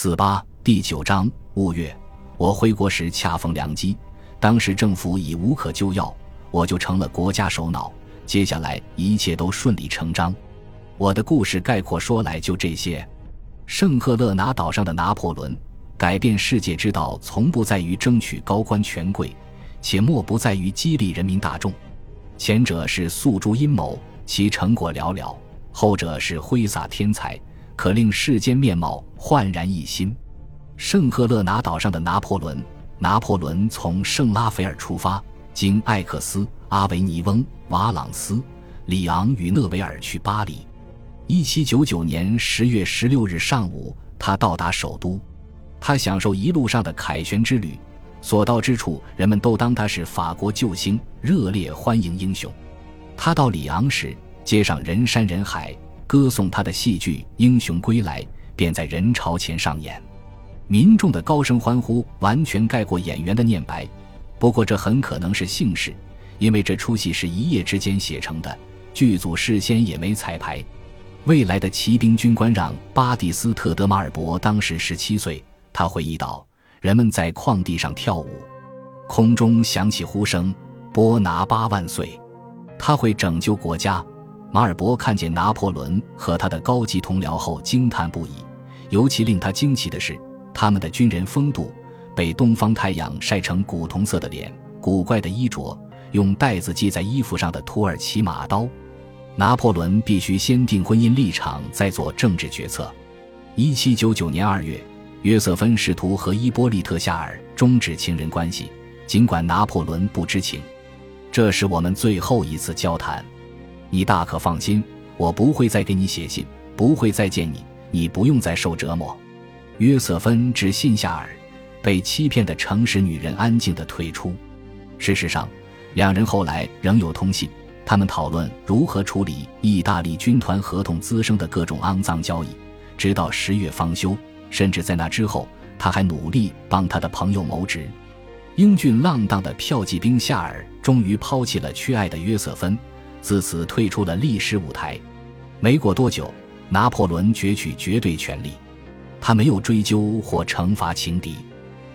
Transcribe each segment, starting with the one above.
四八第九章五月，我回国时恰逢良机，当时政府已无可救药，我就成了国家首脑。接下来一切都顺理成章。我的故事概括说来就这些。圣赫勒拿岛上的拿破仑改变世界之道，从不在于争取高官权贵，且莫不在于激励人民大众。前者是诉诸阴谋，其成果寥寥；后者是挥洒天才。可令世间面貌焕然一新。圣赫勒拿岛上的拿破仑，拿破仑从圣拉斐尔出发，经艾克斯、阿维尼翁、瓦朗斯、里昂与勒维尔去巴黎。一七九九年十月十六日上午，他到达首都。他享受一路上的凯旋之旅，所到之处，人们都当他是法国救星，热烈欢迎英雄。他到里昂时，街上人山人海。歌颂他的戏剧《英雄归来》便在人潮前上演，民众的高声欢呼完全盖过演员的念白。不过这很可能是幸事，因为这出戏是一夜之间写成的，剧组事先也没彩排。未来的骑兵军官让·巴蒂斯特·德马尔伯当时十七岁，他回忆道：“人们在旷地上跳舞，空中响起呼声：‘波拿巴万岁！’他会拯救国家。”马尔伯看见拿破仑和他的高级同僚后惊叹不已，尤其令他惊奇的是，他们的军人风度：被东方太阳晒成古铜色的脸，古怪的衣着，用带子系在衣服上的土耳其马刀。拿破仑必须先定婚姻立场，再做政治决策。一七九九年二月，约瑟芬试图和伊波利特夏尔终止情人关系，尽管拿破仑不知情。这是我们最后一次交谈。你大可放心，我不会再给你写信，不会再见你，你不用再受折磨。约瑟芬致信夏尔，被欺骗的诚实女人安静地退出。事实上，两人后来仍有通信，他们讨论如何处理意大利军团合同滋生的各种肮脏交易，直到十月方休。甚至在那之后，他还努力帮他的朋友谋职。英俊浪荡的票骑兵夏尔终于抛弃了缺爱的约瑟芬。自此退出了历史舞台。没过多久，拿破仑攫取绝对权力，他没有追究或惩罚情敌。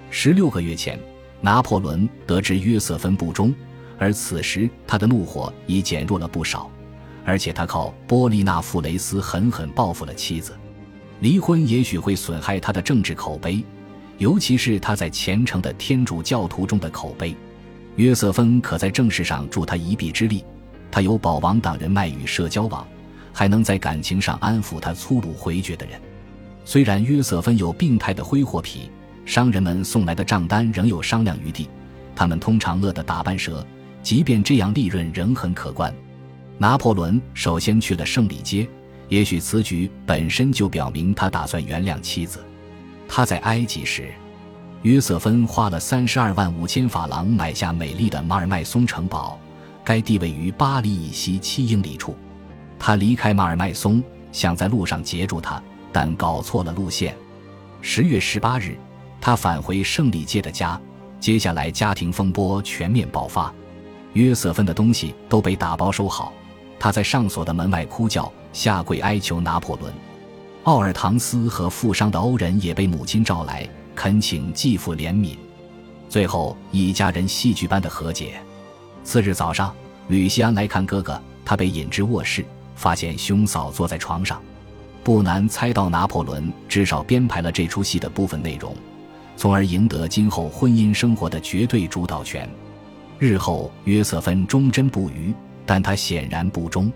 十六个月前，拿破仑得知约瑟芬不忠，而此时他的怒火已减弱了不少，而且他靠波利纳富雷斯狠狠报复了妻子。离婚也许会损害他的政治口碑，尤其是他在虔诚的天主教徒中的口碑。约瑟芬可在政事上助他一臂之力。他有保王党人脉与社交网，还能在感情上安抚他粗鲁回绝的人。虽然约瑟芬有病态的挥霍癖，商人们送来的账单仍有商量余地，他们通常乐得打半折，即便这样利润仍很可观。拿破仑首先去了胜利街，也许此举本身就表明他打算原谅妻子。他在埃及时，约瑟芬花了三十二万五千法郎买下美丽的马尔麦松城堡。该地位于巴黎以西七英里处。他离开马尔麦松，想在路上截住他，但搞错了路线。十月十八日，他返回胜利街的家。接下来，家庭风波全面爆发。约瑟芬的东西都被打包收好。他在上锁的门外哭叫，下跪哀求拿破仑。奥尔唐斯和负伤的欧人也被母亲召来，恳请继父怜悯。最后，一家人戏剧般的和解。次日早上，吕西安来看哥哥，他被引至卧室，发现兄嫂坐在床上。不难猜到，拿破仑至少编排了这出戏的部分内容，从而赢得今后婚姻生活的绝对主导权。日后，约瑟芬忠贞不渝，但他显然不忠。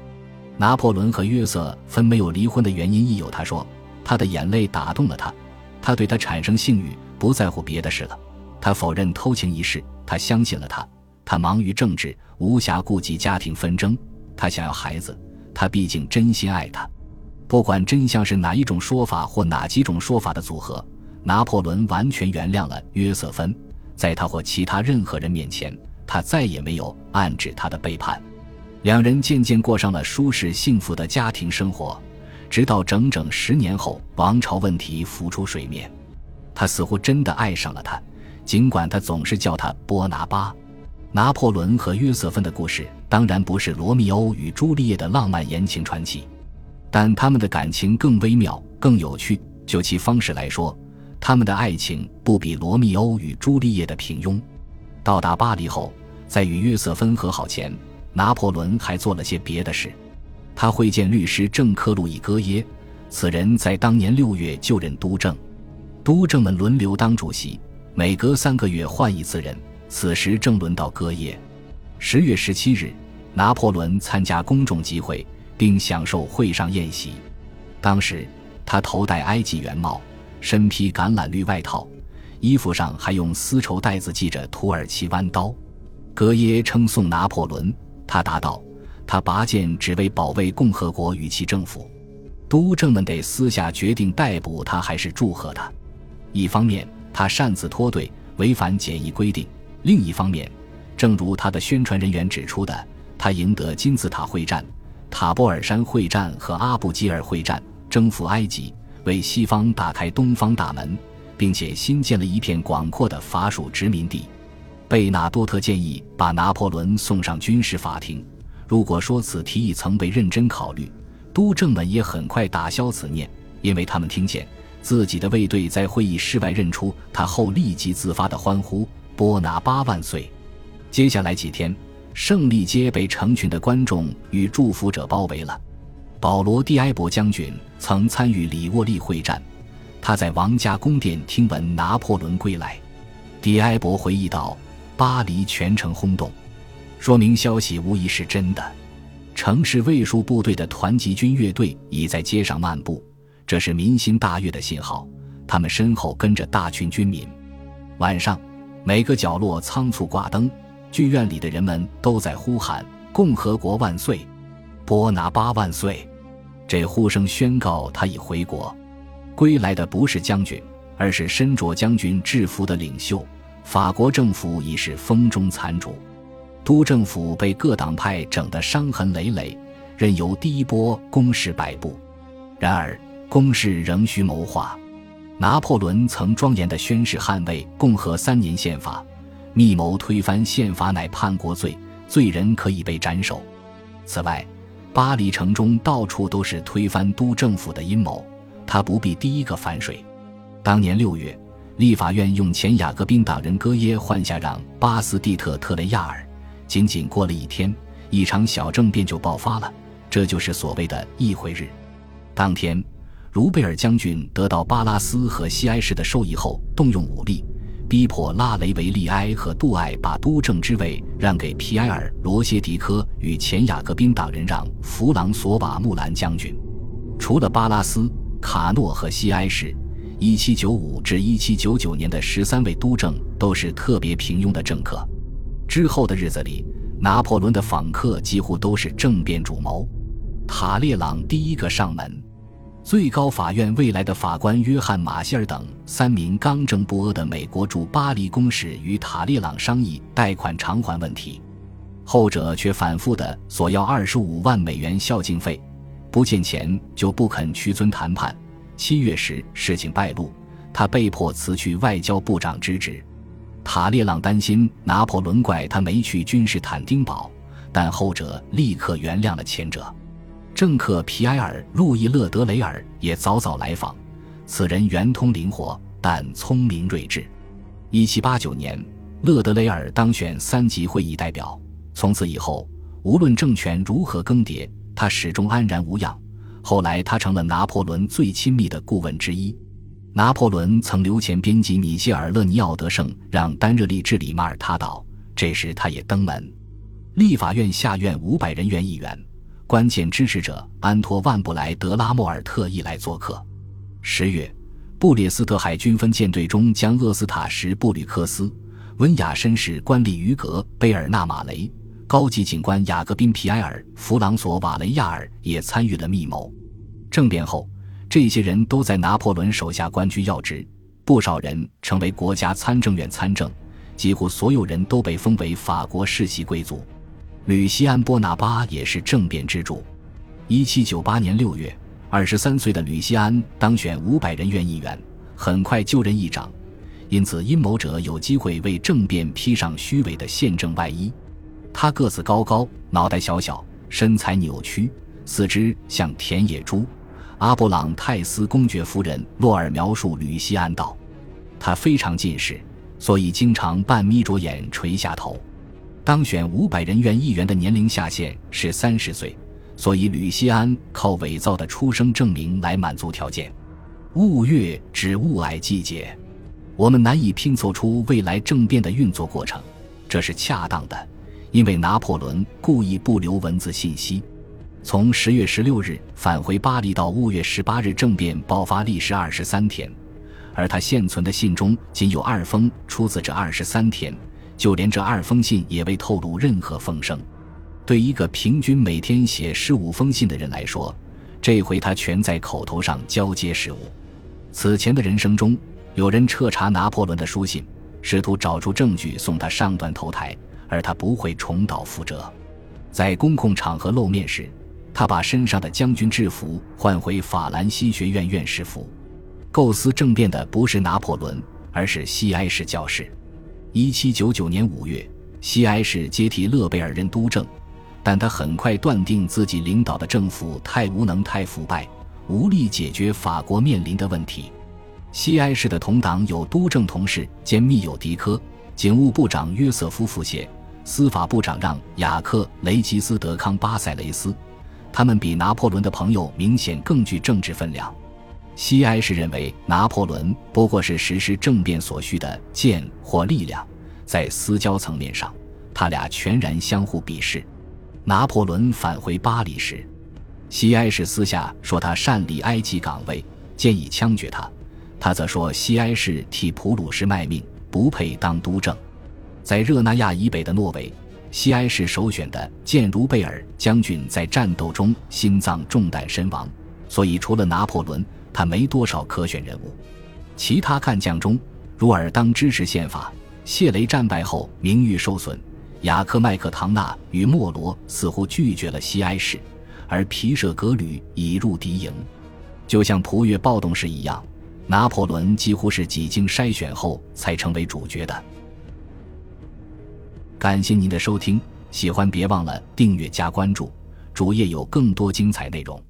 拿破仑和约瑟芬没有离婚的原因亦有，他说他的眼泪打动了他，他对他产生性欲，不在乎别的事了。他否认偷情一事，他相信了他。他忙于政治，无暇顾及家庭纷争。他想要孩子，他毕竟真心爱他。不管真相是哪一种说法或哪几种说法的组合，拿破仑完全原谅了约瑟芬。在他或其他任何人面前，他再也没有暗指他的背叛。两人渐渐过上了舒适幸福的家庭生活，直到整整十年后，王朝问题浮出水面。他似乎真的爱上了他，尽管他总是叫他波拿巴。拿破仑和约瑟芬的故事当然不是罗密欧与朱丽叶的浪漫言情传奇，但他们的感情更微妙、更有趣。就其方式来说，他们的爱情不比罗密欧与朱丽叶的平庸。到达巴黎后，在与约瑟芬和好前，拿破仑还做了些别的事。他会见律师郑克路易戈耶，此人在当年六月就任督政，督政们轮流当主席，每隔三个月换一次人。此时正轮到戈耶。十月十七日，拿破仑参加公众集会，并享受会上宴席。当时他头戴埃及圆帽，身披橄榄绿外套，衣服上还用丝绸带子系着土耳其弯刀。戈耶称颂拿破仑，他答道：“他拔剑只为保卫共和国与其政府。督政们得私下决定逮捕他还是祝贺他。一方面，他擅自脱队，违反检疫规定；另一方面，正如他的宣传人员指出的，他赢得金字塔会战、塔波尔山会战和阿布基尔会战，征服埃及，为西方打开东方大门，并且新建了一片广阔的法属殖民地。贝纳多特建议把拿破仑送上军事法庭。如果说此提议曾被认真考虑，督政们也很快打消此念，因为他们听见自己的卫队在会议室外认出他后，立即自发的欢呼：“波拿巴万岁！”接下来几天，胜利街被成群的观众与祝福者包围了。保罗·蒂埃博将军曾参与里沃利会战，他在王家宫殿听闻拿破仑归来。蒂埃博回忆道：“巴黎全城轰动，说明消息无疑是真的。城市卫戍部队的团级军乐队已在街上漫步，这是民心大悦的信号。他们身后跟着大群军民。晚上，每个角落仓促挂灯。”剧院里的人们都在呼喊“共和国万岁，波拿巴万岁”，这呼声宣告他已回国。归来的不是将军，而是身着将军制服的领袖。法国政府已是风中残烛，督政府被各党派整得伤痕累累，任由第一波攻势摆布。然而，攻势仍需谋划。拿破仑曾庄严地宣誓捍卫共和三年宪法。密谋推翻宪法乃叛国罪，罪人可以被斩首。此外，巴黎城中到处都是推翻督政府的阴谋，他不必第一个反水。当年六月，立法院用前雅各宾党人戈耶换下让巴斯蒂特特雷亚尔。仅仅过了一天，一场小政变就爆发了，这就是所谓的议会日。当天，卢贝尔将军得到巴拉斯和西埃市的授意后，动用武力。逼迫拉雷维利埃和杜艾把督政之位让给皮埃尔·罗歇迪科与前雅各宾党人让·弗朗索瓦·穆兰将军。除了巴拉斯、卡诺和西埃市，1795至1799年的十三位督政都是特别平庸的政客。之后的日子里，拿破仑的访客几乎都是政变主谋。塔列朗第一个上门。最高法院未来的法官约翰·马歇尔等三名刚正不阿的美国驻巴黎公使与塔利朗商议贷款偿还问题，后者却反复的索要二十五万美元孝敬费，不见钱就不肯屈尊谈判。七月时，事情败露，他被迫辞去外交部长之职。塔列朗担心拿破仑怪他没去君士坦丁堡，但后者立刻原谅了前者。政客皮埃尔·路易·勒德雷尔也早早来访，此人圆通灵活，但聪明睿智。一七八九年，勒德雷尔当选三级会议代表。从此以后，无论政权如何更迭，他始终安然无恙。后来，他成了拿破仑最亲密的顾问之一。拿破仑曾留前编辑米歇尔·勒尼奥德胜让丹热利治理马耳他岛，这时他也登门。立法院下院五百人员议员。关键支持者安托万·布莱德拉莫尔特意来做客。十月，布列斯特海军分舰队中将厄斯塔什·布吕克斯、温雅绅士官吏于格·贝尔纳马雷、高级警官雅各宾·皮埃尔·弗朗索瓦雷亚尔也参与了密谋。政变后，这些人都在拿破仑手下官居要职，不少人成为国家参政院参政，几乎所有人都被封为法国世袭贵族。吕西安·波拿巴也是政变之主。一七九八年六月，二十三岁的吕西安当选五百人院议员，很快就任议长。因此，阴谋者有机会为政变披上虚伪的宪政外衣。他个子高高，脑袋小小，身材扭曲，四肢像田野猪。阿布朗泰斯公爵夫人洛尔描述吕西安道：“他非常近视，所以经常半眯着眼垂下头。当选五百人院议员的年龄下限是三十岁，所以吕锡安靠伪造的出生证明来满足条件。雾月指雾霭季节，我们难以拼凑出未来政变的运作过程，这是恰当的，因为拿破仑故意不留文字信息。从十月十六日返回巴黎到五月十八日政变爆发历时二十三天，而他现存的信中仅有二封出自这二十三天，就连这二封信也未透露任何风声。对一个平均每天写十五封信的人来说，这回他全在口头上交接事务。此前的人生中，有人彻查拿破仑的书信，试图找出证据送他上断头台，而他不会重蹈覆辙。在公共场合露面时。他把身上的将军制服换回法兰西学院院士服。构思政变的不是拿破仑，而是西埃士教士。一七九九年五月，西埃士接替勒贝尔任督政，但他很快断定自己领导的政府太无能、太腐败，无力解决法国面临的问题。西埃士的同党有督政同事兼密友迪科、警务部长约瑟夫·福谢、司法部长让·雅克·雷吉斯德康巴塞雷斯。他们比拿破仑的朋友明显更具政治分量。西埃士认为拿破仑不过是实施政变所需的剑或力量，在私交层面上，他俩全然相互鄙视。拿破仑返回巴黎时，西埃士私下说他擅离埃及岗位，建议枪决他。他则说西埃士替普鲁士卖命，不配当督政。在热那亚以北的诺维。西埃士首选的剑如贝尔将军在战斗中心脏中弹身亡，所以除了拿破仑，他没多少可选人物。其他干将中，如尔当支持宪法，谢雷战败后名誉受损，雅克麦克唐纳与莫罗似乎拒绝了西埃士，而皮舍格吕已入敌营。就像普越暴动时一样，拿破仑几乎是几经筛选后才成为主角的。感谢您的收听，喜欢别忘了订阅加关注，主页有更多精彩内容。